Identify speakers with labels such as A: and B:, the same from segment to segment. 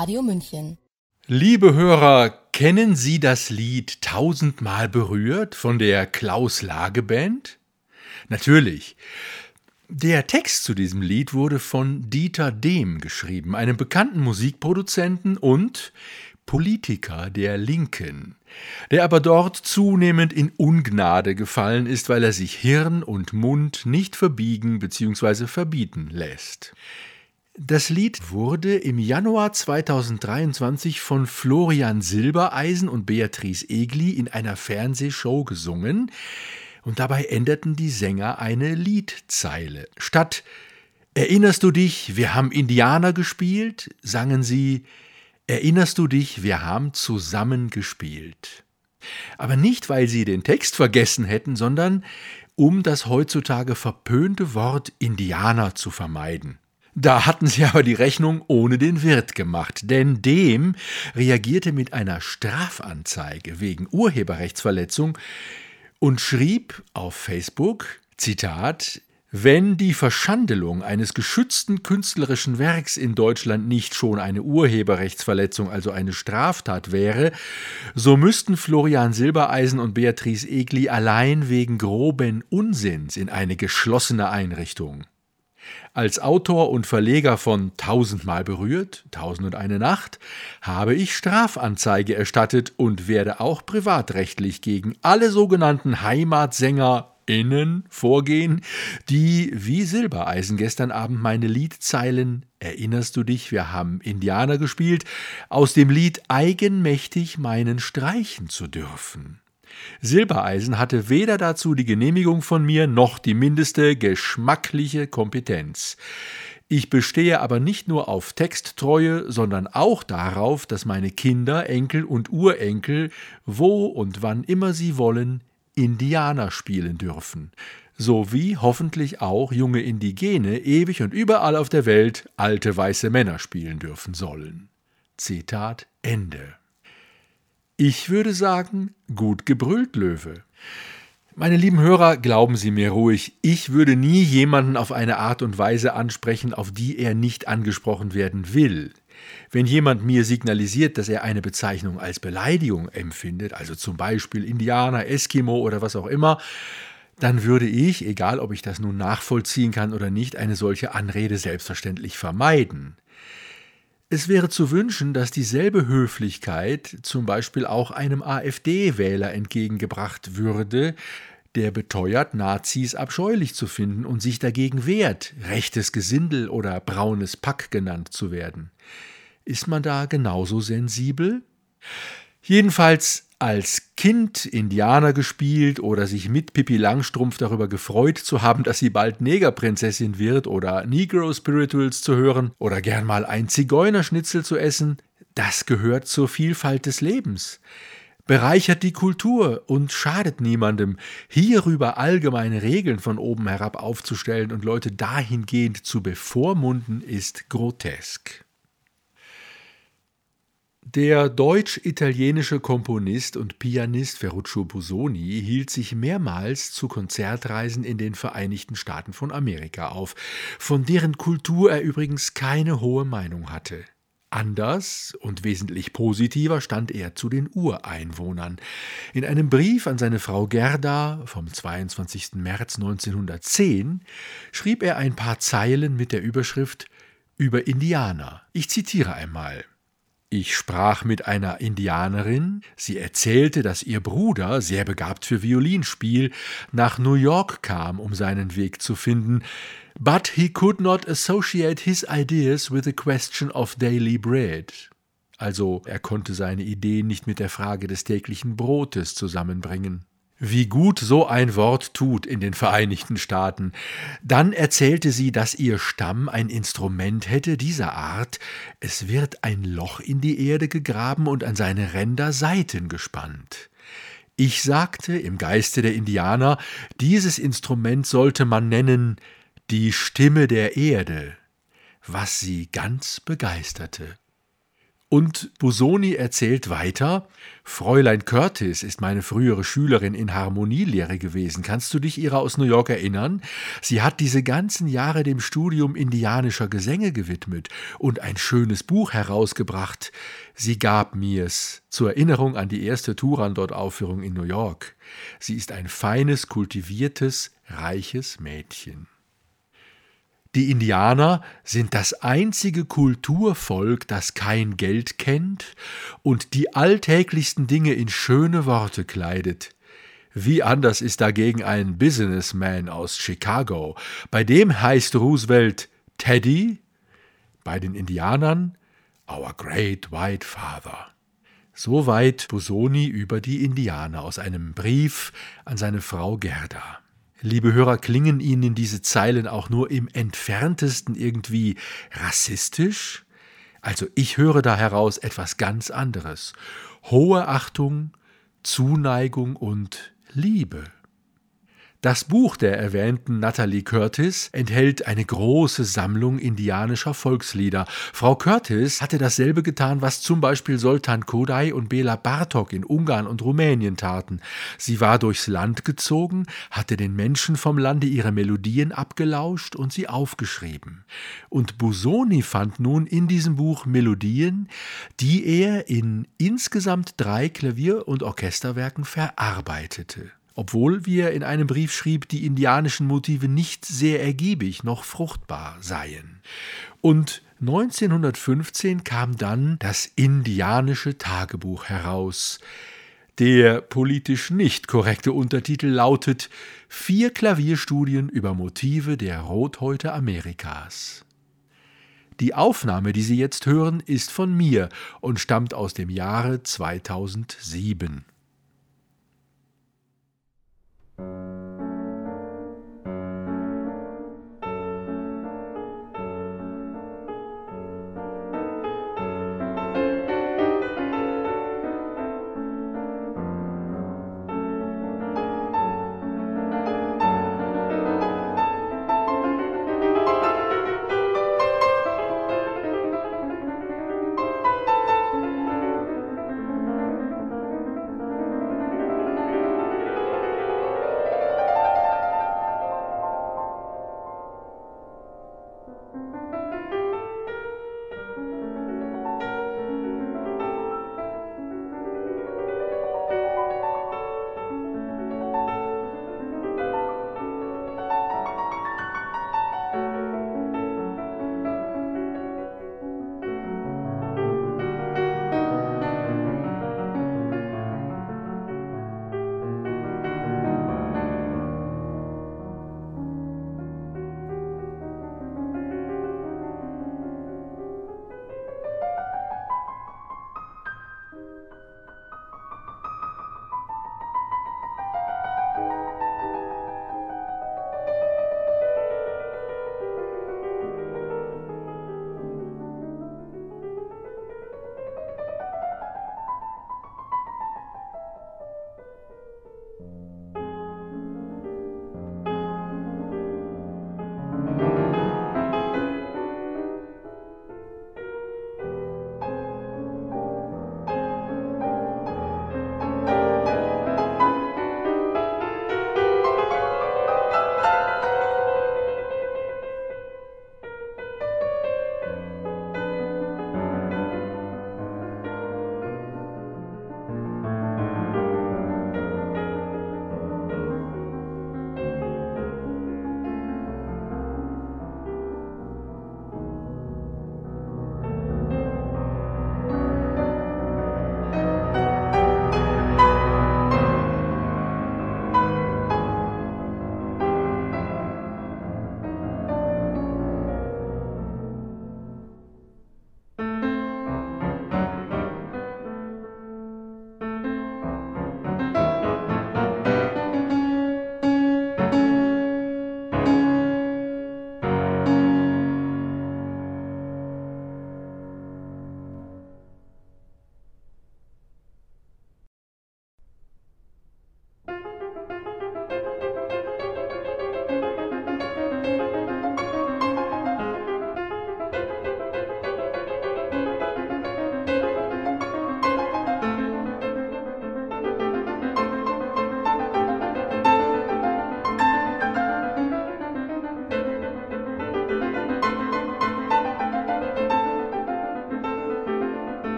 A: Radio München.
B: Liebe Hörer, kennen Sie das Lied Tausendmal berührt von der Klaus Lage Band? Natürlich. Der Text zu diesem Lied wurde von Dieter Dehm geschrieben, einem bekannten Musikproduzenten und Politiker der Linken, der aber dort zunehmend in Ungnade gefallen ist, weil er sich Hirn und Mund nicht verbiegen bzw. verbieten lässt. Das Lied wurde im Januar 2023 von Florian Silbereisen und Beatrice Egli in einer Fernsehshow gesungen, und dabei änderten die Sänger eine Liedzeile. Statt Erinnerst du dich, wir haben Indianer gespielt, sangen sie Erinnerst du dich, wir haben zusammen gespielt. Aber nicht, weil sie den Text vergessen hätten, sondern um das heutzutage verpönte Wort Indianer zu vermeiden. Da hatten sie aber die Rechnung ohne den Wirt gemacht, denn dem reagierte mit einer Strafanzeige wegen Urheberrechtsverletzung und schrieb auf Facebook, Zitat, wenn die Verschandelung eines geschützten künstlerischen Werks in Deutschland nicht schon eine Urheberrechtsverletzung, also eine Straftat wäre, so müssten Florian Silbereisen und Beatrice Egli allein wegen groben Unsinns in eine geschlossene Einrichtung. Als Autor und Verleger von Tausendmal berührt, Tausend und eine Nacht, habe ich Strafanzeige erstattet und werde auch privatrechtlich gegen alle sogenannten HeimatsängerInnen vorgehen, die wie Silbereisen gestern Abend meine Liedzeilen Erinnerst du dich, wir haben Indianer gespielt, aus dem Lied eigenmächtig meinen streichen zu dürfen. Silbereisen hatte weder dazu die Genehmigung von mir noch die mindeste geschmackliche Kompetenz. Ich bestehe aber nicht nur auf Texttreue, sondern auch darauf, dass meine Kinder, Enkel und Urenkel, wo und wann immer sie wollen, Indianer spielen dürfen, sowie hoffentlich auch junge Indigene ewig und überall auf der Welt alte weiße Männer spielen dürfen sollen. Zitat Ende. Ich würde sagen, gut gebrüllt, Löwe. Meine lieben Hörer, glauben Sie mir ruhig, ich würde nie jemanden auf eine Art und Weise ansprechen, auf die er nicht angesprochen werden will. Wenn jemand mir signalisiert, dass er eine Bezeichnung als Beleidigung empfindet, also zum Beispiel Indianer, Eskimo oder was auch immer, dann würde ich, egal ob ich das nun nachvollziehen kann oder nicht, eine solche Anrede selbstverständlich vermeiden. Es wäre zu wünschen, dass dieselbe Höflichkeit zum Beispiel auch einem AfD-Wähler entgegengebracht würde, der beteuert, Nazis abscheulich zu finden und sich dagegen wehrt, rechtes Gesindel oder braunes Pack genannt zu werden. Ist man da genauso sensibel? Jedenfalls als Kind Indianer gespielt oder sich mit Pippi Langstrumpf darüber gefreut zu haben, dass sie bald Negerprinzessin wird oder Negro Spirituals zu hören oder gern mal ein Zigeunerschnitzel zu essen, das gehört zur Vielfalt des Lebens. Bereichert die Kultur und schadet niemandem, hierüber allgemeine Regeln von oben herab aufzustellen und Leute dahingehend zu bevormunden, ist grotesk. Der deutsch-italienische Komponist und Pianist Ferruccio Busoni hielt sich mehrmals zu Konzertreisen in den Vereinigten Staaten von Amerika auf, von deren Kultur er übrigens keine hohe Meinung hatte. Anders und wesentlich positiver stand er zu den Ureinwohnern. In einem Brief an seine Frau Gerda vom 22. März 1910 schrieb er ein paar Zeilen mit der Überschrift über Indianer. Ich zitiere einmal. Ich sprach mit einer Indianerin, sie erzählte, dass ihr Bruder, sehr begabt für Violinspiel, nach New York kam, um seinen Weg zu finden, but he could not associate his ideas with the question of daily bread. also er konnte seine Ideen nicht mit der Frage des täglichen Brotes zusammenbringen. Wie gut so ein Wort tut in den Vereinigten Staaten. Dann erzählte sie, dass ihr Stamm ein Instrument hätte dieser Art. Es wird ein Loch in die Erde gegraben und an seine Ränder Saiten gespannt. Ich sagte im Geiste der Indianer, dieses Instrument sollte man nennen die Stimme der Erde, was sie ganz begeisterte. Und Busoni erzählt weiter, Fräulein Curtis ist meine frühere Schülerin in Harmonielehre gewesen. Kannst du dich ihrer aus New York erinnern? Sie hat diese ganzen Jahre dem Studium indianischer Gesänge gewidmet und ein schönes Buch herausgebracht. Sie gab mir's zur Erinnerung an die erste Turandot-Aufführung in New York. Sie ist ein feines, kultiviertes, reiches Mädchen. Die Indianer sind das einzige Kulturvolk, das kein Geld kennt und die alltäglichsten Dinge in schöne Worte kleidet. Wie anders ist dagegen ein Businessman aus Chicago. Bei dem heißt Roosevelt Teddy, bei den Indianern Our Great White Father. Soweit Busoni über die Indianer aus einem Brief an seine Frau Gerda. Liebe Hörer, klingen Ihnen diese Zeilen auch nur im entferntesten irgendwie rassistisch? Also ich höre da heraus etwas ganz anderes. Hohe Achtung, Zuneigung und Liebe. Das Buch der erwähnten Natalie Curtis enthält eine große Sammlung indianischer Volkslieder. Frau Curtis hatte dasselbe getan, was zum Beispiel Soltan Kodai und Bela Bartok in Ungarn und Rumänien taten. Sie war durchs Land gezogen, hatte den Menschen vom Lande ihre Melodien abgelauscht und sie aufgeschrieben. Und Busoni fand nun in diesem Buch Melodien, die er in insgesamt drei Klavier- und Orchesterwerken verarbeitete obwohl, wie er in einem Brief schrieb, die indianischen Motive nicht sehr ergiebig noch fruchtbar seien. Und 1915 kam dann das Indianische Tagebuch heraus. Der politisch nicht korrekte Untertitel lautet Vier Klavierstudien über Motive der Rothäute Amerikas. Die Aufnahme, die Sie jetzt hören, ist von mir und stammt aus dem Jahre 2007.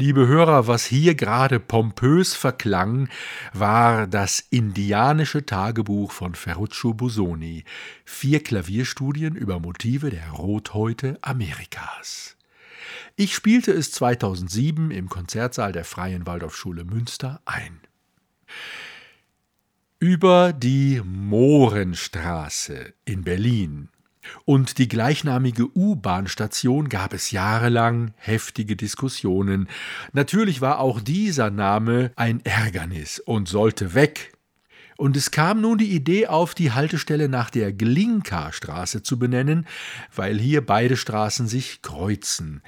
B: Liebe Hörer, was hier gerade pompös verklang, war das indianische Tagebuch von Ferruccio Busoni, vier Klavierstudien über Motive der Rothäute Amerikas. Ich spielte es 2007 im Konzertsaal der Freien Waldorfschule Münster ein. Über die Mohrenstraße in Berlin und die gleichnamige U-Bahn-Station gab es jahrelang heftige Diskussionen. Natürlich war auch dieser Name ein Ärgernis und sollte weg. Und es kam nun die Idee auf, die Haltestelle nach der Glinka-Straße zu benennen, weil hier beide Straßen sich kreuzen.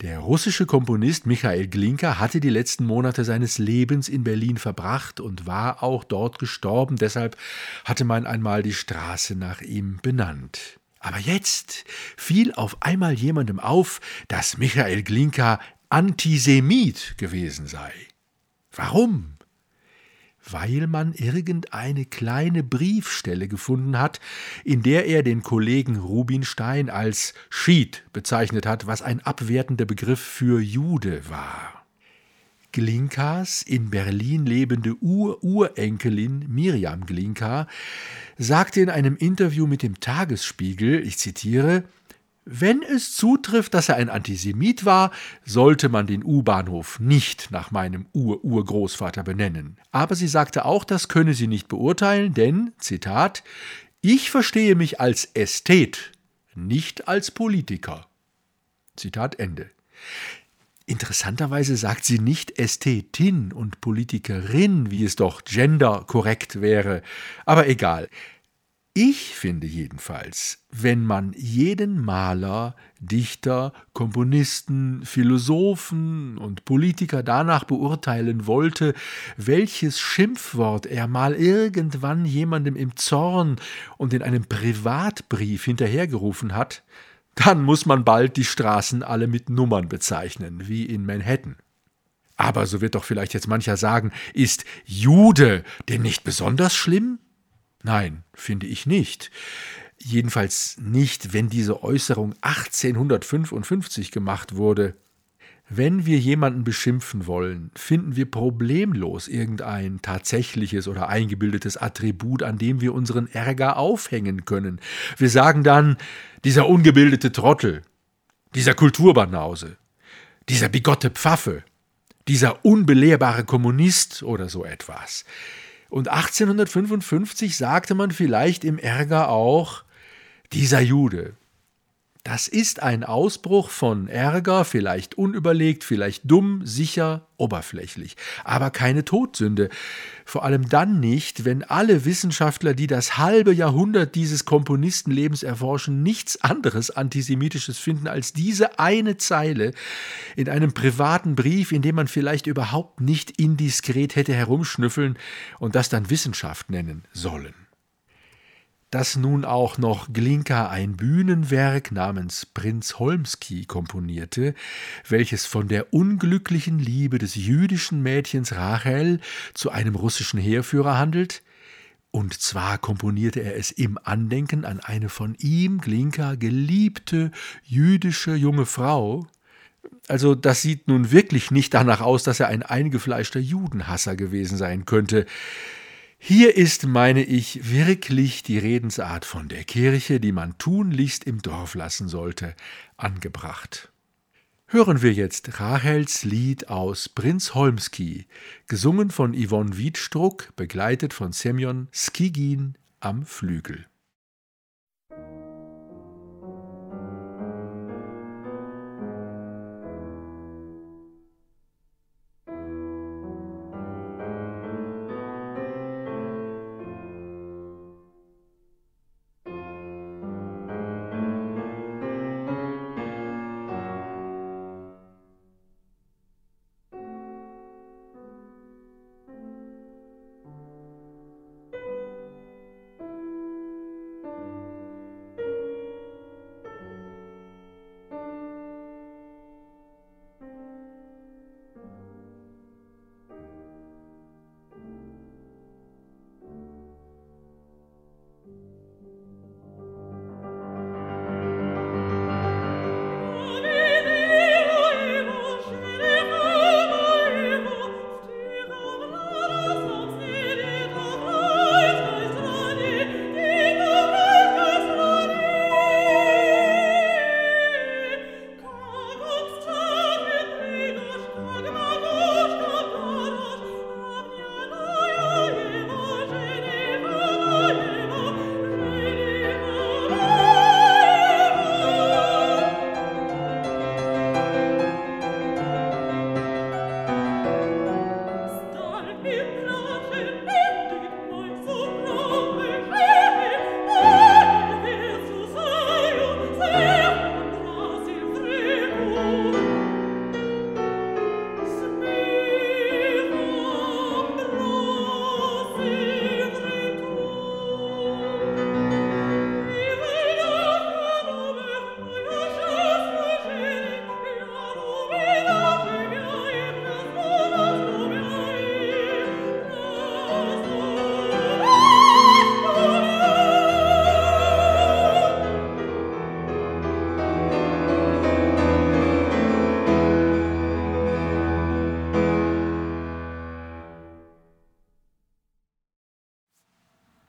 B: Der russische Komponist Michael Glinka hatte die letzten Monate seines Lebens in Berlin verbracht und war auch dort gestorben, deshalb hatte man einmal die Straße nach ihm benannt. Aber jetzt fiel auf einmal jemandem auf, dass Michael Glinka Antisemit gewesen sei. Warum? Weil man irgendeine kleine Briefstelle gefunden hat, in der er den Kollegen Rubinstein als Schied bezeichnet hat, was ein abwertender Begriff für Jude war. Glinkas in Berlin lebende Ur-Urenkelin Miriam Glinka sagte in einem Interview mit dem Tagesspiegel, ich zitiere, wenn es zutrifft, dass er ein Antisemit war, sollte man den U-Bahnhof nicht nach meinem Ur-Urgroßvater benennen. Aber sie sagte auch, das könne sie nicht beurteilen, denn, Zitat, ich verstehe mich als Ästhet, nicht als Politiker. Zitat Ende. Interessanterweise sagt sie nicht Ästhetin und Politikerin, wie es doch genderkorrekt wäre. Aber egal. Ich finde jedenfalls, wenn man jeden Maler, Dichter, Komponisten, Philosophen und Politiker danach beurteilen wollte, welches Schimpfwort er mal irgendwann jemandem im Zorn und in einem Privatbrief hinterhergerufen hat, dann muss man bald die Straßen alle mit Nummern bezeichnen, wie in Manhattan. Aber so wird doch vielleicht jetzt mancher sagen, ist Jude denn nicht besonders schlimm? Nein, finde ich nicht. Jedenfalls nicht, wenn diese Äußerung 1855 gemacht wurde. Wenn wir jemanden beschimpfen wollen, finden wir problemlos irgendein tatsächliches oder eingebildetes Attribut, an dem wir unseren Ärger aufhängen können. Wir sagen dann, dieser ungebildete Trottel, dieser Kulturbanause, dieser bigotte Pfaffe, dieser unbelehrbare Kommunist oder so etwas. Und 1855 sagte man vielleicht im Ärger auch, dieser Jude, das ist ein Ausbruch von Ärger, vielleicht unüberlegt, vielleicht dumm, sicher, oberflächlich, aber keine Todsünde. Vor allem dann nicht, wenn alle Wissenschaftler, die das halbe Jahrhundert dieses Komponistenlebens erforschen, nichts anderes Antisemitisches finden als diese eine Zeile in einem privaten Brief, in dem man vielleicht überhaupt nicht indiskret hätte herumschnüffeln und das dann Wissenschaft nennen sollen dass nun auch noch Glinka ein Bühnenwerk namens Prinz Holmski komponierte, welches von der unglücklichen Liebe des jüdischen Mädchens Rachel zu einem russischen Heerführer handelt, und zwar komponierte er es im Andenken an eine von ihm, Glinka, geliebte jüdische junge Frau. Also das sieht nun wirklich nicht danach aus, dass er ein eingefleischter Judenhasser gewesen sein könnte. Hier ist, meine ich, wirklich die Redensart von der Kirche, die man tunlichst im Dorf lassen sollte, angebracht. Hören wir jetzt Rachels Lied aus Prinz Holmski, gesungen von Yvonne Wiedstruck, begleitet von Semyon Skigin am Flügel.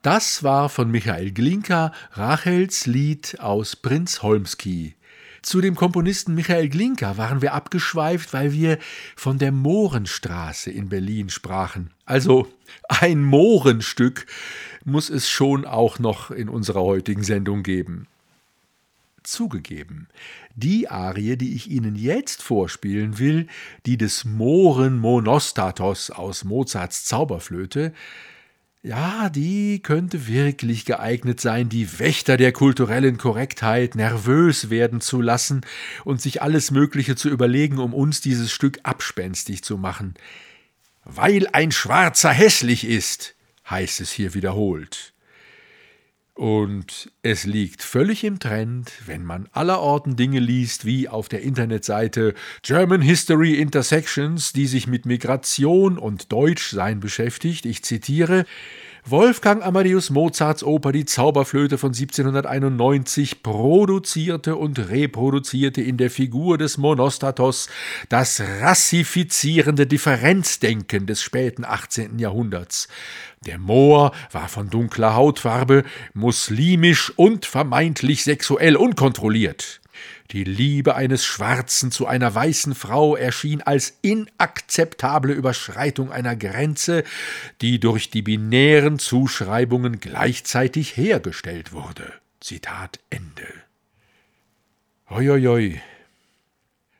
B: Das war von Michael Glinka Rachels Lied aus Prinz Holmski. Zu dem Komponisten Michael Glinka waren wir abgeschweift, weil wir von der Mohrenstraße in Berlin sprachen. Also ein Mohrenstück muss es schon auch noch in unserer heutigen Sendung geben. Zugegeben, die Arie, die ich Ihnen jetzt vorspielen will, die des Mohren Monostatos aus Mozarts Zauberflöte, ja, die könnte wirklich geeignet sein, die Wächter der kulturellen Korrektheit nervös werden zu lassen und sich alles Mögliche zu überlegen, um uns dieses Stück abspenstig zu machen. Weil ein Schwarzer hässlich ist, heißt es hier wiederholt. Und es liegt völlig im Trend, wenn man allerorten Dinge liest, wie auf der Internetseite German History Intersections, die sich mit Migration und Deutschsein beschäftigt. Ich zitiere Wolfgang Amadeus Mozarts Oper Die Zauberflöte von 1791 produzierte und reproduzierte in der Figur des Monostatos das rassifizierende Differenzdenken des späten 18. Jahrhunderts. Der Moor war von dunkler Hautfarbe, muslimisch und vermeintlich sexuell unkontrolliert. Die Liebe eines Schwarzen zu einer weißen Frau erschien als inakzeptable Überschreitung einer Grenze, die durch die binären Zuschreibungen gleichzeitig hergestellt wurde. Zitat Ende. Hoi,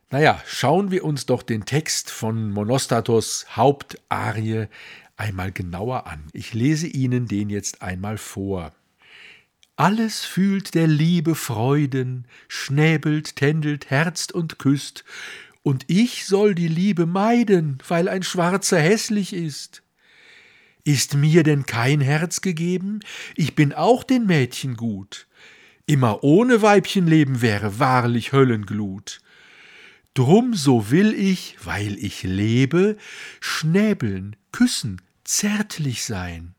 B: Naja, schauen wir uns doch den Text von Monostatos Hauptarie einmal genauer an. Ich lese Ihnen den jetzt einmal vor. Alles fühlt der Liebe Freuden, schnäbelt, tändelt, herzt und küsst, und ich soll die Liebe meiden, weil ein Schwarzer hässlich ist. Ist mir denn kein Herz gegeben? Ich bin auch den Mädchen gut. Immer ohne Weibchenleben wäre wahrlich Höllenglut. Drum so will ich, weil ich lebe, schnäbeln, küssen, zärtlich sein.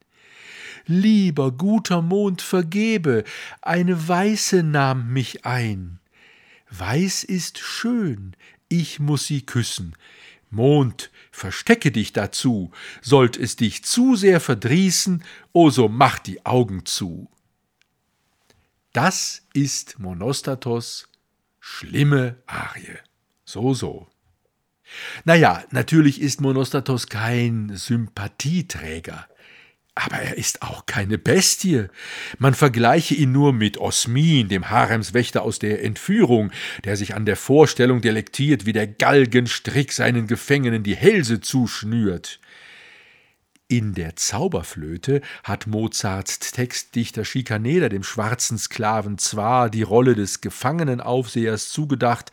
B: Lieber guter Mond, vergebe, eine Weiße nahm mich ein. Weiß ist schön, ich muss sie küssen. Mond, verstecke dich dazu, sollt es dich zu sehr verdrießen, o so mach die Augen zu. Das ist Monostatos schlimme Arie. So, so. Naja, natürlich ist Monostatos kein Sympathieträger. Aber er ist auch keine Bestie. Man vergleiche ihn nur mit Osmin, dem Haremswächter aus der Entführung, der sich an der Vorstellung delektiert, wie der Galgenstrick seinen Gefangenen die Hälse zuschnürt. In der Zauberflöte hat Mozarts Textdichter Schikaneder dem schwarzen Sklaven zwar die Rolle des Gefangenenaufsehers zugedacht,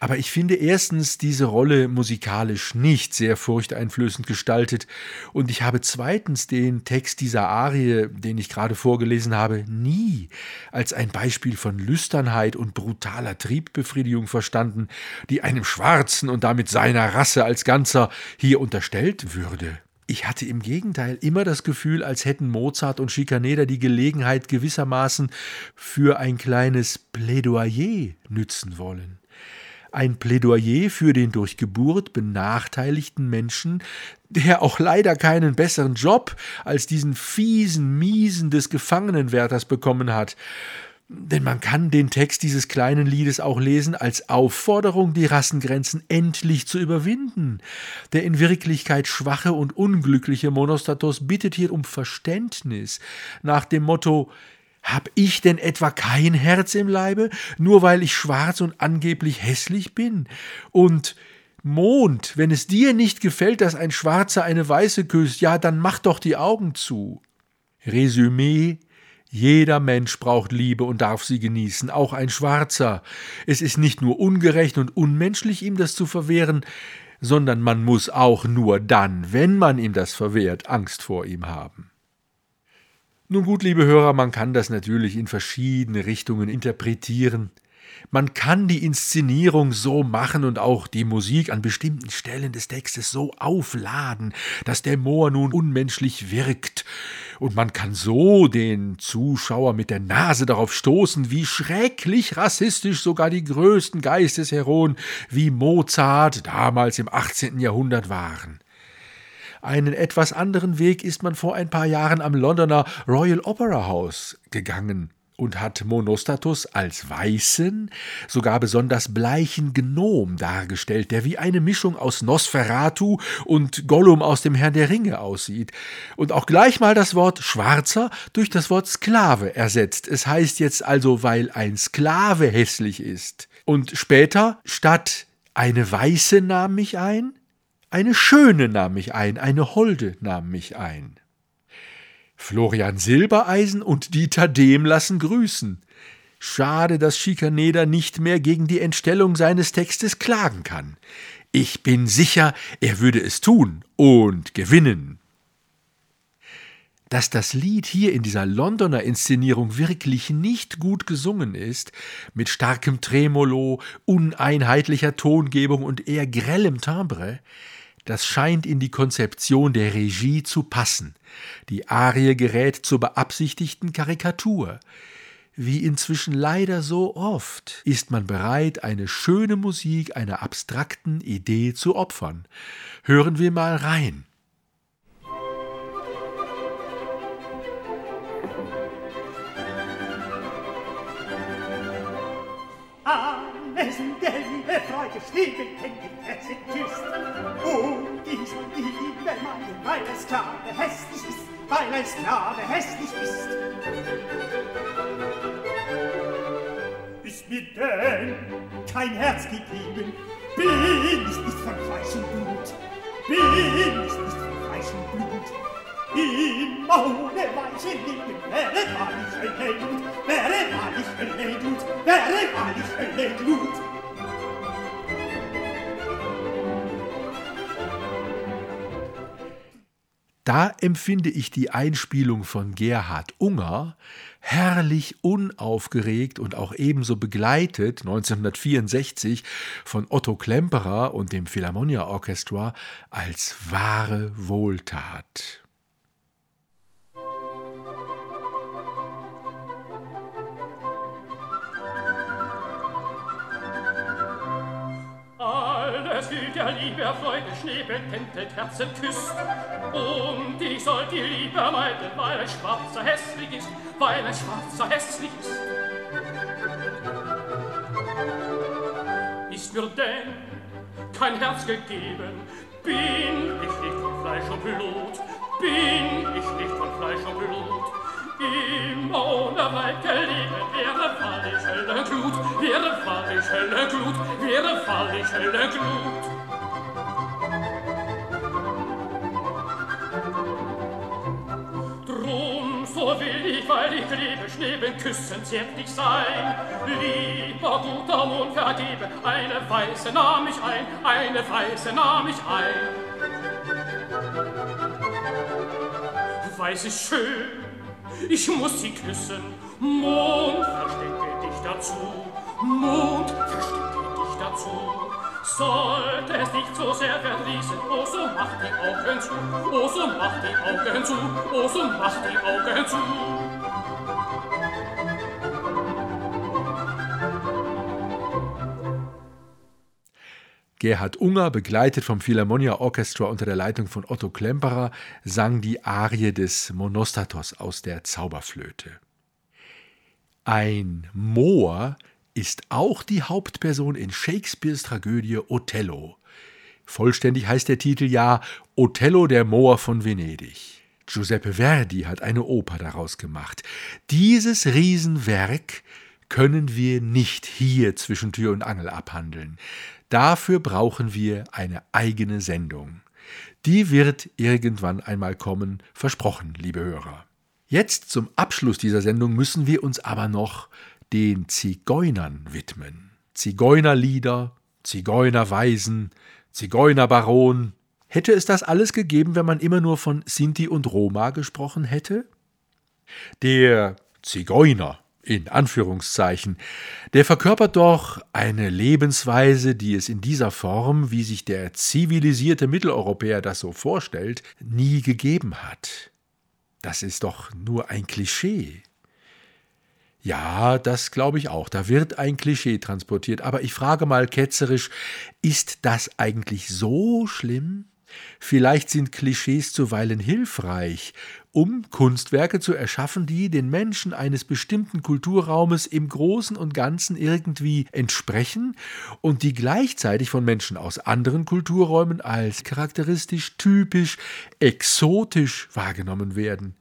B: aber ich finde erstens diese Rolle musikalisch nicht sehr furchteinflößend gestaltet und ich habe zweitens den Text dieser Arie, den ich gerade vorgelesen habe, nie als ein Beispiel von Lüsternheit und brutaler Triebbefriedigung verstanden, die einem Schwarzen und damit seiner Rasse als Ganzer hier unterstellt würde. Ich hatte im Gegenteil immer das Gefühl, als hätten Mozart und Schikaneder die Gelegenheit gewissermaßen für ein kleines Plädoyer nützen wollen. Ein Plädoyer für den durch Geburt benachteiligten Menschen, der auch leider keinen besseren Job als diesen fiesen Miesen des Gefangenenwärters bekommen hat. Denn man kann den Text dieses kleinen Liedes auch lesen als Aufforderung, die Rassengrenzen endlich zu überwinden. Der in Wirklichkeit schwache und unglückliche Monostatos bittet hier um Verständnis nach dem Motto Hab ich denn etwa kein Herz im Leibe, nur weil ich schwarz und angeblich hässlich bin? Und Mond, wenn es dir nicht gefällt, dass ein Schwarzer eine Weiße küsst, ja, dann mach doch die Augen zu. Resümee jeder Mensch braucht Liebe und darf sie genießen, auch ein Schwarzer. Es ist nicht nur ungerecht und unmenschlich, ihm das zu verwehren, sondern man muss auch nur dann, wenn man ihm das verwehrt, Angst vor ihm haben. Nun gut, liebe Hörer, man kann das natürlich in verschiedene Richtungen interpretieren. Man kann die Inszenierung so machen und auch die Musik an bestimmten Stellen des Textes so aufladen, dass der Moor nun unmenschlich wirkt, und man kann so den Zuschauer mit der Nase darauf stoßen, wie schrecklich rassistisch sogar die größten Geistesheroen wie Mozart damals im 18. Jahrhundert waren. Einen etwas anderen Weg ist man vor ein paar Jahren am Londoner Royal Opera House gegangen und hat Monostatus als weißen, sogar besonders bleichen Gnom dargestellt, der wie eine Mischung aus Nosferatu und Gollum aus dem Herrn der Ringe aussieht und auch gleich mal das Wort schwarzer durch das Wort Sklave ersetzt. Es heißt jetzt also, weil ein Sklave hässlich ist. Und später statt eine weiße nahm mich ein, eine schöne nahm mich ein, eine holde nahm mich ein. Florian Silbereisen und Dieter Dehm lassen grüßen. Schade, dass Schikaneder nicht mehr gegen die Entstellung seines Textes klagen kann. Ich bin sicher, er würde es tun und gewinnen. Dass das Lied hier in dieser Londoner Inszenierung wirklich nicht gut gesungen ist, mit starkem Tremolo, uneinheitlicher Tongebung und eher grellem Timbre, das scheint in die Konzeption der Regie zu passen. Die Arie gerät zur beabsichtigten Karikatur. Wie inzwischen leider so oft ist man bereit, eine schöne Musik einer abstrakten Idee zu opfern. Hören wir mal rein.
C: In erfreute Schwebel kennen die in Kist. Und oh, dies, die liebe Mann, weil der Sklave hässlich ist, weil der Sklave hässlich ist. Ist mir denn kein Herz gegeben, bin ich nicht von Fleisch und Blut, bin ich nicht von Fleisch und Blut. Immer ohne weiche Lippen wäre wahrlich ein Held, wäre wahrlich ein Held, wäre wahrlich ein Held.
B: Da empfinde ich die Einspielung von Gerhard Unger herrlich unaufgeregt und auch ebenso begleitet 1964 von Otto Klemperer und dem Philharmonia Orchestra als wahre Wohltat.
D: lieber Freund schneebetänktet Herzen küsst. Und ich soll die lieber meiden, weil ein Schwarzer hässlich ist, weil ein Schwarzer hässlich ist. Ist mir denn kein Herz gegeben, bin ich nicht von Fleisch und Blut, bin ich nicht von Fleisch und Blut. Immer ohne Weib gelegen, wäre fallig ich helle Glut, wäre fallig ich helle Glut, wäre fallig ich helle Glut. Schneben küssen zärtlich sein. Lieber guter Mond, vergebe, eine Weiße nahm ich ein, eine Weiße nahm ich ein. Weiß ist schön, ich muss sie küssen, Mond, verstecke dich dazu, Mond, verstecke dich dazu. Sollte es nicht so sehr verdrießen, oh, so mach die Augen zu, oh, so mach die Augen zu, oh, so mach die Augen zu.
B: Gerhard Unger, begleitet vom Philharmonia Orchestra unter der Leitung von Otto Klemperer, sang die Arie des Monostatos aus der Zauberflöte. Ein Moor ist auch die Hauptperson in Shakespeares Tragödie Othello. Vollständig heißt der Titel ja Othello der Moor von Venedig. Giuseppe Verdi hat eine Oper daraus gemacht. Dieses Riesenwerk können wir nicht hier zwischen Tür und Angel abhandeln. Dafür brauchen wir eine eigene Sendung. Die wird irgendwann einmal kommen, versprochen, liebe Hörer. Jetzt zum Abschluss dieser Sendung müssen wir uns aber noch den Zigeunern widmen. Zigeunerlieder, Zigeunerweisen, Zigeunerbaron. Hätte es das alles gegeben, wenn man immer nur von Sinti und Roma gesprochen hätte? Der Zigeuner, in Anführungszeichen, der verkörpert doch eine Lebensweise, die es in dieser Form, wie sich der zivilisierte Mitteleuropäer das so vorstellt, nie gegeben hat. Das ist doch nur ein Klischee. Ja, das glaube ich auch. Da wird ein Klischee transportiert. Aber ich frage mal ketzerisch, ist das eigentlich so schlimm? Vielleicht sind Klischees zuweilen hilfreich, um Kunstwerke zu erschaffen, die den Menschen eines bestimmten Kulturraumes im Großen und Ganzen irgendwie entsprechen und die gleichzeitig von Menschen aus anderen Kulturräumen als charakteristisch, typisch, exotisch wahrgenommen werden.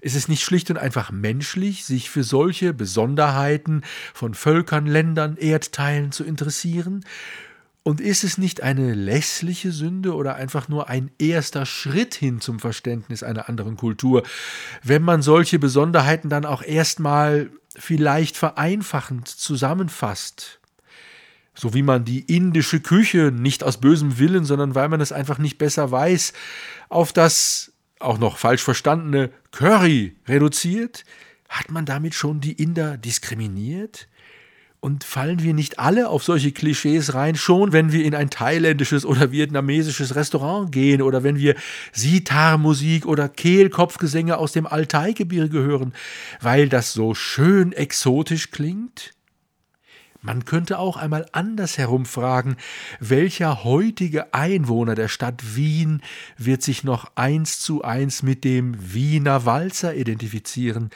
B: Ist es nicht schlicht und einfach menschlich, sich für solche Besonderheiten von Völkern, Ländern, Erdteilen zu interessieren? Und ist es nicht eine lässliche Sünde oder einfach nur ein erster Schritt hin zum Verständnis einer anderen Kultur, wenn man solche Besonderheiten dann auch erstmal vielleicht vereinfachend zusammenfasst? So wie man die indische Küche nicht aus bösem Willen, sondern weil man es einfach nicht besser weiß, auf das auch noch falsch verstandene Curry reduziert, hat man damit schon die Inder diskriminiert? Und fallen wir nicht alle auf solche Klischees rein, schon wenn wir in ein thailändisches oder vietnamesisches Restaurant gehen oder wenn wir Sitar-Musik oder Kehlkopfgesänge aus dem Altai-Gebirge hören, weil das so schön exotisch klingt? Man könnte auch einmal andersherum fragen, welcher heutige Einwohner der Stadt Wien wird sich noch eins zu eins mit dem Wiener Walzer identifizieren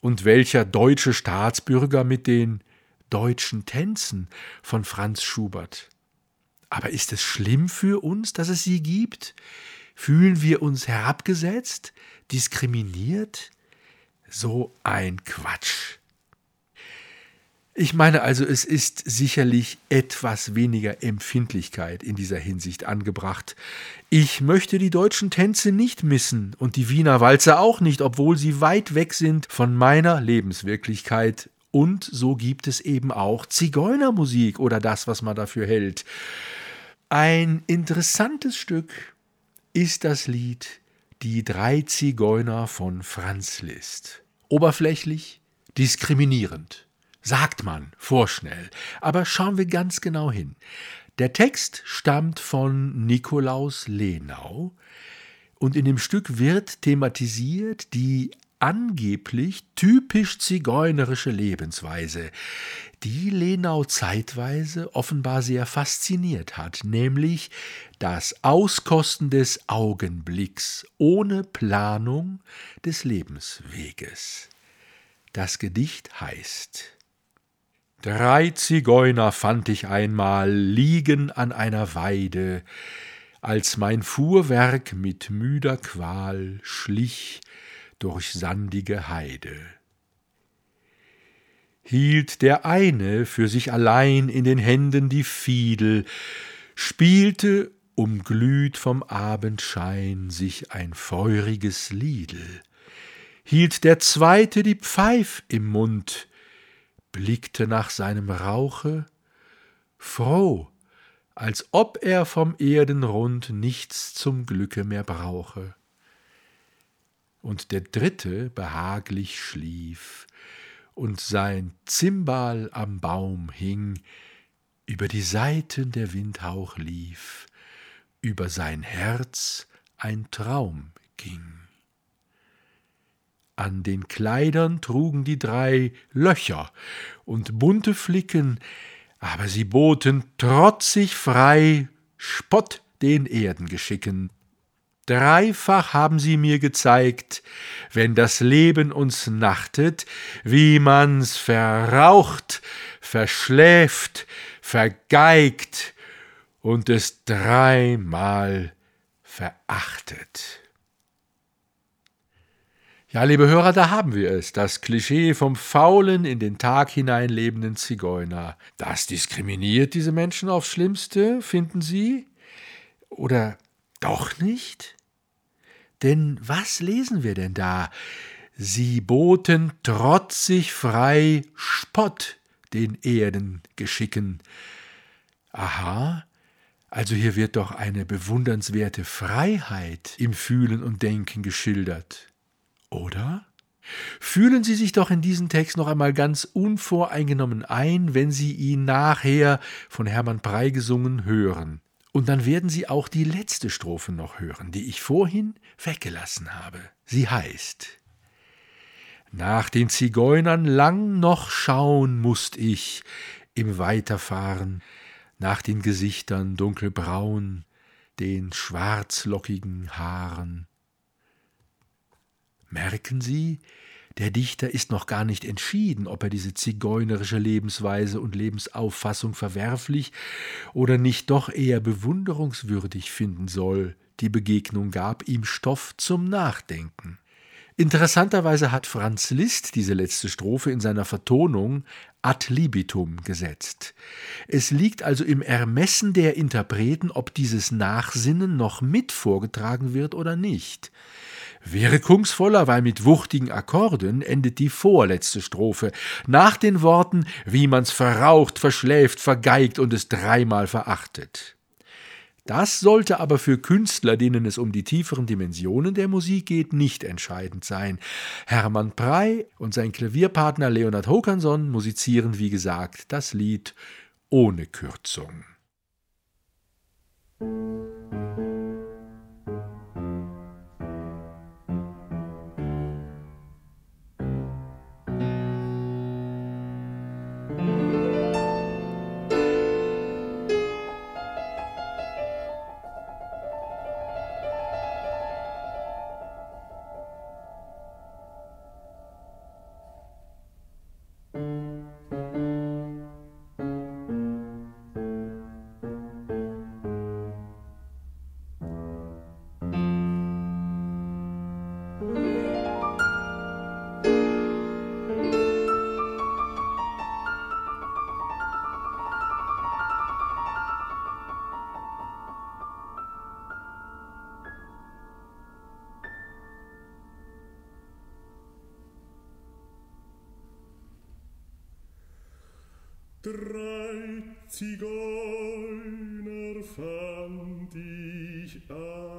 B: und welcher deutsche Staatsbürger mit den deutschen Tänzen von Franz Schubert. Aber ist es schlimm für uns, dass es sie gibt? Fühlen wir uns herabgesetzt, diskriminiert? So ein Quatsch. Ich meine also, es ist sicherlich etwas weniger Empfindlichkeit in dieser Hinsicht angebracht. Ich möchte die deutschen Tänze nicht missen und die Wiener Walzer auch nicht, obwohl sie weit weg sind von meiner Lebenswirklichkeit. Und so gibt es eben auch Zigeunermusik oder das, was man dafür hält. Ein interessantes Stück ist das Lied Die drei Zigeuner von Franz Liszt. Oberflächlich, diskriminierend sagt man vorschnell. Aber schauen wir ganz genau hin. Der Text stammt von Nikolaus Lenau und in dem Stück wird thematisiert die angeblich typisch zigeunerische Lebensweise, die Lenau zeitweise offenbar sehr fasziniert hat, nämlich das Auskosten des Augenblicks ohne Planung des Lebensweges. Das Gedicht heißt Drei Zigeuner fand ich einmal liegen an einer Weide, als mein Fuhrwerk mit müder Qual schlich durch sandige Heide. Hielt der eine für sich allein in den Händen die Fiedel, spielte, umglüht vom Abendschein, sich ein feuriges Liedel. Hielt der zweite die Pfeif im Mund, blickte nach seinem Rauche, froh, als ob er vom Erdenrund nichts zum Glücke mehr brauche. Und der dritte behaglich schlief, und sein Zimbal am Baum hing, über die Saiten der Windhauch lief, über sein Herz ein Traum ging. An den Kleidern trugen die drei Löcher und bunte Flicken, aber sie boten trotzig frei Spott den Erdengeschicken. Dreifach haben sie mir gezeigt, wenn das Leben uns nachtet, wie man's verraucht, verschläft, vergeigt und es dreimal verachtet. Ja, liebe Hörer, da haben wir es, das Klischee vom faulen, in den Tag hinein lebenden Zigeuner. Das diskriminiert diese Menschen aufs Schlimmste, finden Sie? Oder doch nicht? Denn was lesen wir denn da? Sie boten trotzig frei Spott den Erden geschicken. Aha, also hier wird doch eine bewundernswerte Freiheit im Fühlen und Denken geschildert. Oder? Fühlen Sie sich doch in diesen Text noch einmal ganz unvoreingenommen ein, wenn Sie ihn nachher von Hermann Prey gesungen hören. Und dann werden Sie auch die letzte Strophe noch hören, die ich vorhin weggelassen habe. Sie heißt Nach den Zigeunern lang noch schauen musst ich im Weiterfahren, nach den Gesichtern dunkelbraun, den schwarzlockigen Haaren. Merken Sie, der Dichter ist noch gar nicht entschieden, ob er diese zigeunerische Lebensweise und Lebensauffassung verwerflich oder nicht doch eher bewunderungswürdig finden soll. Die Begegnung gab ihm Stoff zum Nachdenken. Interessanterweise hat Franz Liszt diese letzte Strophe in seiner Vertonung ad libitum gesetzt. Es liegt also im Ermessen der Interpreten, ob dieses Nachsinnen noch mit vorgetragen wird oder nicht. Wirkungsvoller, weil mit wuchtigen Akkorden endet die vorletzte Strophe, nach den Worten, wie man's verraucht, verschläft, vergeigt und es dreimal verachtet. Das sollte aber für Künstler, denen es um die tieferen Dimensionen der Musik geht, nicht entscheidend sein. Hermann Prey und sein Klavierpartner Leonard Håkansson musizieren, wie gesagt, das Lied ohne Kürzung.
E: Drei Zigeuner fand ich einmal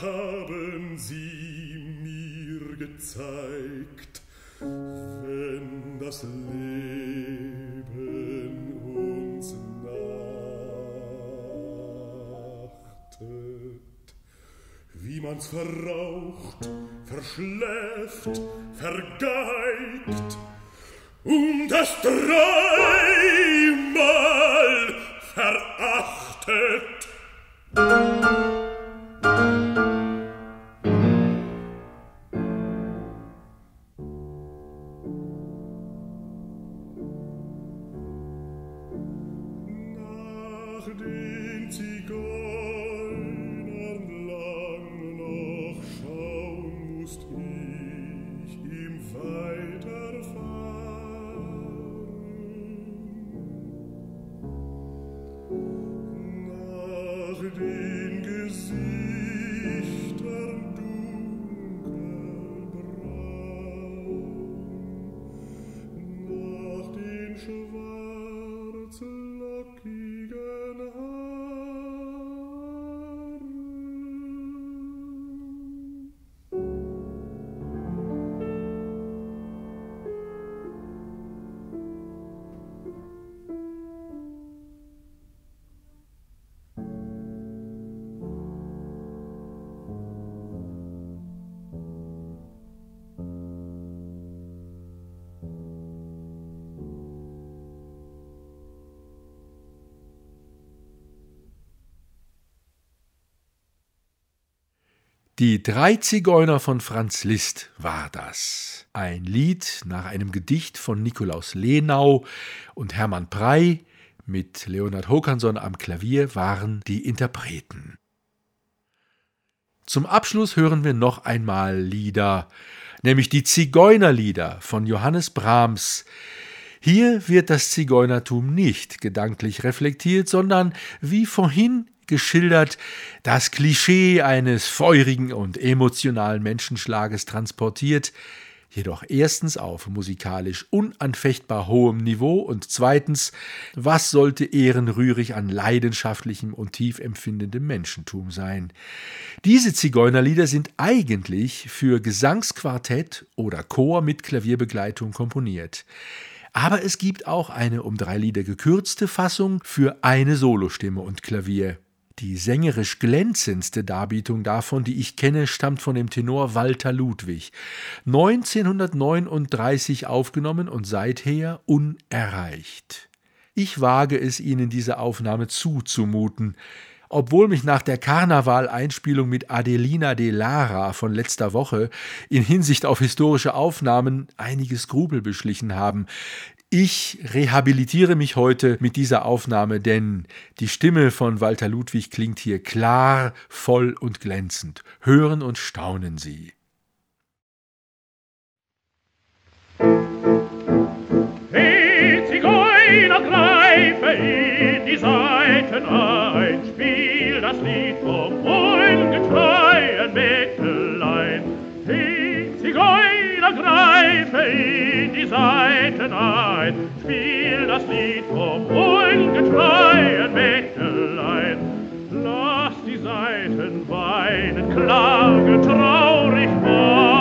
E: haben sie mir gezeigt, wenn das Leben uns nachtet, wie man's verraucht, verschläft, vergeigt und das dreimal verachtet.
B: Die drei Zigeuner von Franz Liszt war das. Ein Lied nach einem Gedicht von Nikolaus Lenau und Hermann Prey mit Leonhard Håkansson am Klavier waren die Interpreten. Zum Abschluss hören wir noch einmal Lieder, nämlich die Zigeunerlieder von Johannes Brahms. Hier wird das Zigeunertum nicht gedanklich reflektiert, sondern wie vorhin geschildert, das Klischee eines feurigen und emotionalen Menschenschlages transportiert, jedoch erstens auf musikalisch unanfechtbar hohem Niveau und zweitens, was sollte ehrenrührig an leidenschaftlichem und tief empfindendem Menschentum sein? Diese Zigeunerlieder sind eigentlich für Gesangsquartett oder Chor mit Klavierbegleitung komponiert. Aber es gibt auch eine um drei Lieder gekürzte Fassung für eine Solostimme und Klavier. Die sängerisch glänzendste Darbietung davon, die ich kenne, stammt von dem Tenor Walter Ludwig. 1939 aufgenommen und seither unerreicht. Ich wage es Ihnen diese Aufnahme zuzumuten, obwohl mich nach der Karneval-Einspielung mit Adelina de Lara von letzter Woche in Hinsicht auf historische Aufnahmen einige Skrupel beschlichen haben. Ich rehabilitiere mich heute mit dieser Aufnahme, denn die Stimme von Walter Ludwig klingt hier klar, voll und glänzend. Hören und staunen Sie.
F: Die Zigeuner greife in die Seiten ein, Seiten ein, spiel das Lied vom ungetreuen Mägdelein. Lass die Seiten weinen, klage traurig bange,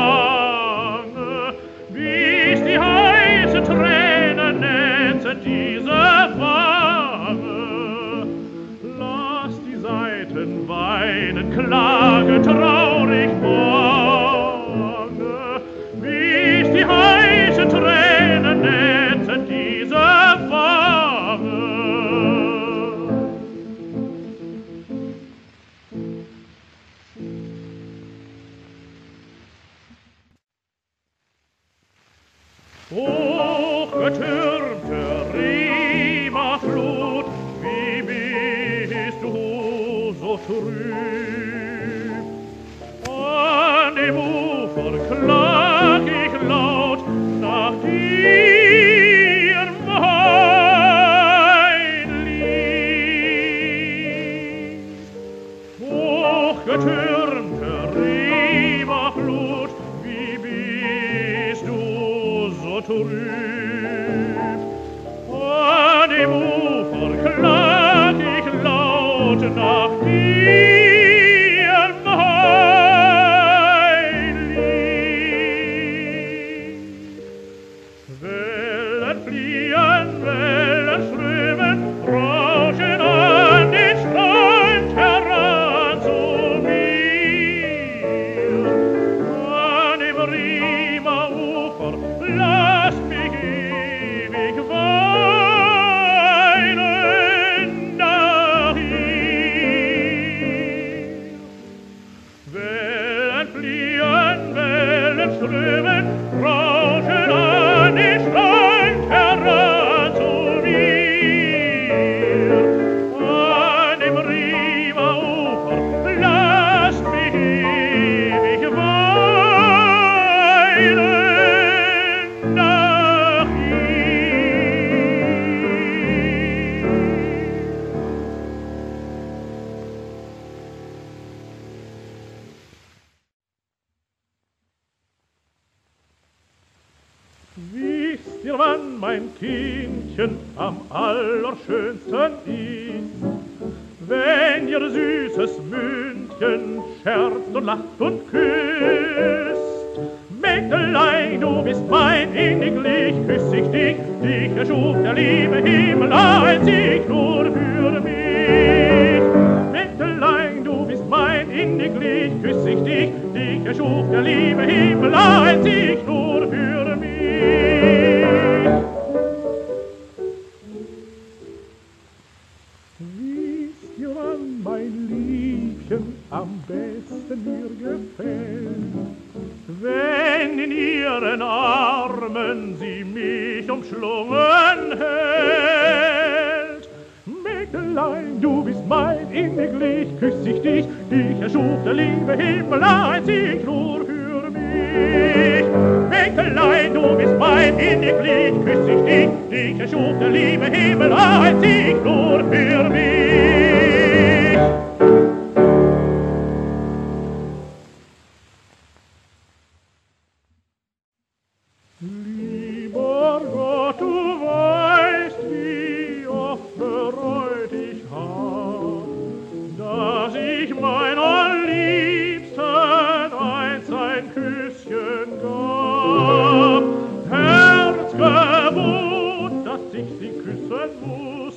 F: Braun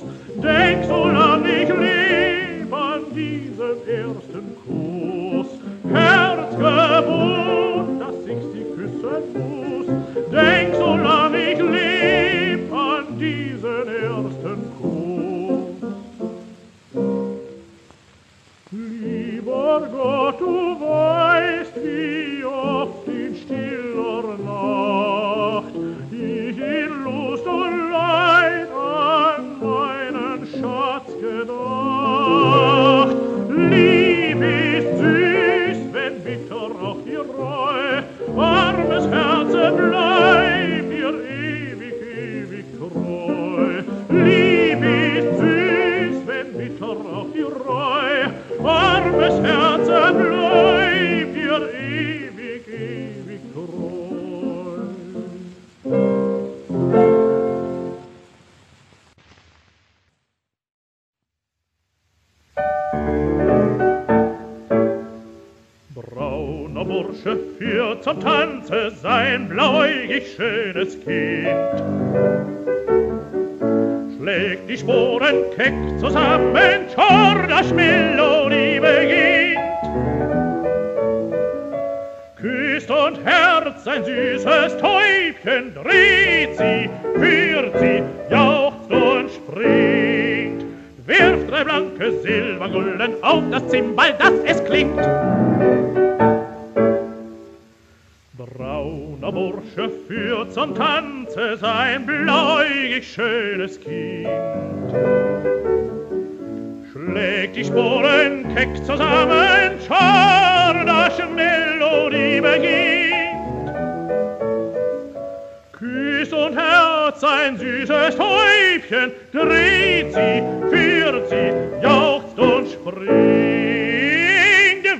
F: Herz ein süßes Häubchen, dreht sie, führt sie, jauchzt und springt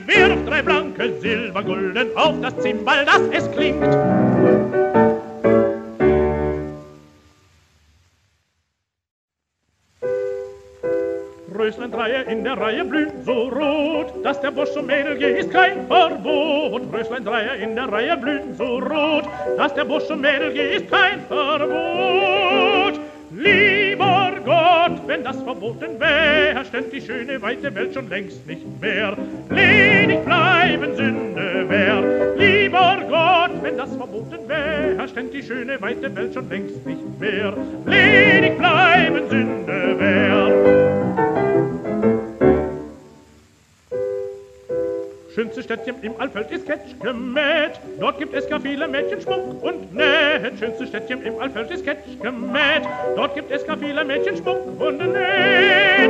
F: wirft drei blanke Silbergulden auf das Zimbal, dass es klingt. Röslein-Dreie in der Reihe blühen so rot, dass der Busch Mädel geht, ist kein Verbot. Röslein-Dreier in der Reihe blühen so rot, dass der Busch Mädel geht, ist kein Verbot. Lieber Gott, wenn das verboten wär, ständ die schöne weite Welt schon längst nicht mehr. Ledig bleiben Sünde wär. Lieber Gott, wenn das verboten wär, ständ die schöne weite Welt schon längst nicht mehr. Ledig bleiben Sünde wär. Schönste Städtchen im Alfeld ist Ketsch gemäht. Dort gibt es gar viele Mädchen Schmuck und Nett. Schönste Städtchen im Alfeld ist Ketsch gemäht. Dort gibt es gar viele Mädchen Schmuck und Nett.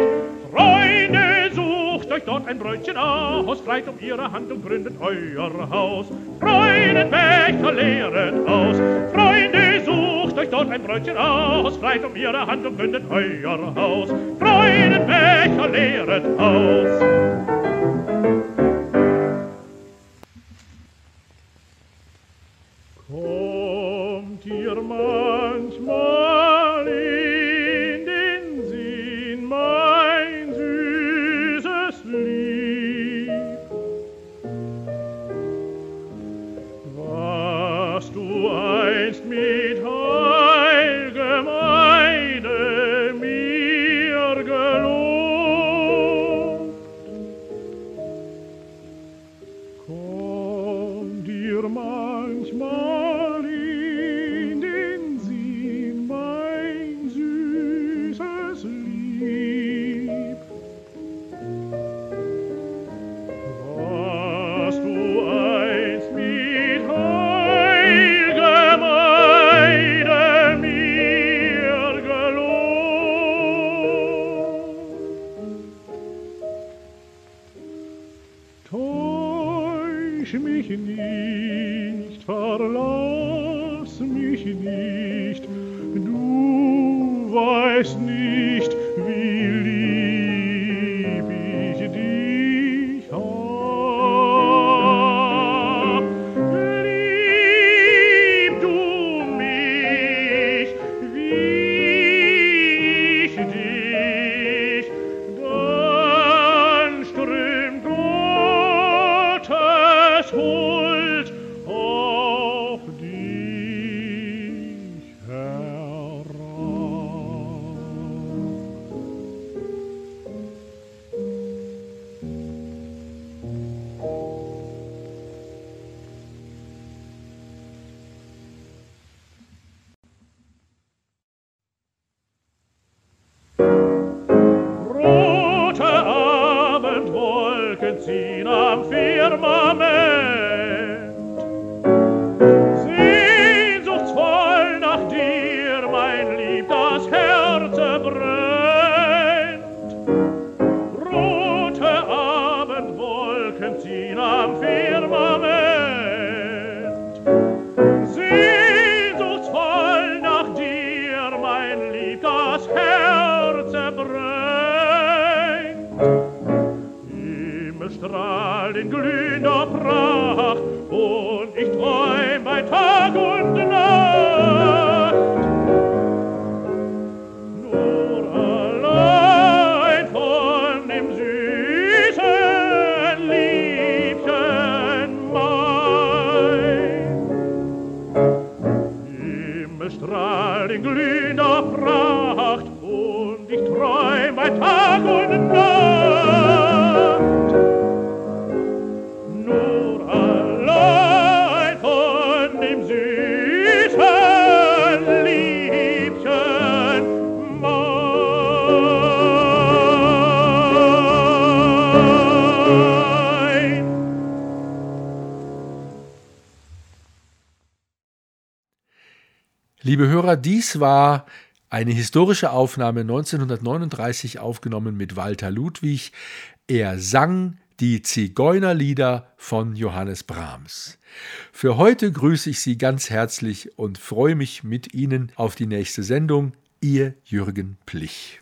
F: Freunde, sucht euch dort ein Bräutchen aus, freit um ihre Hand und gründet euer Haus. Freudenwächter lehret aus. Freunde, sucht euch dort ein Bräutchen aus, freit um ihre Hand und gründet euer Haus. Freudenwächter lehret aus. arms, bald in
B: Glühen Dies war eine historische Aufnahme 1939 aufgenommen mit Walter Ludwig. Er sang die Zigeunerlieder von Johannes Brahms. Für heute grüße ich Sie ganz herzlich und freue mich mit Ihnen auf die nächste Sendung. Ihr Jürgen Plich.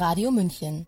A: Radio München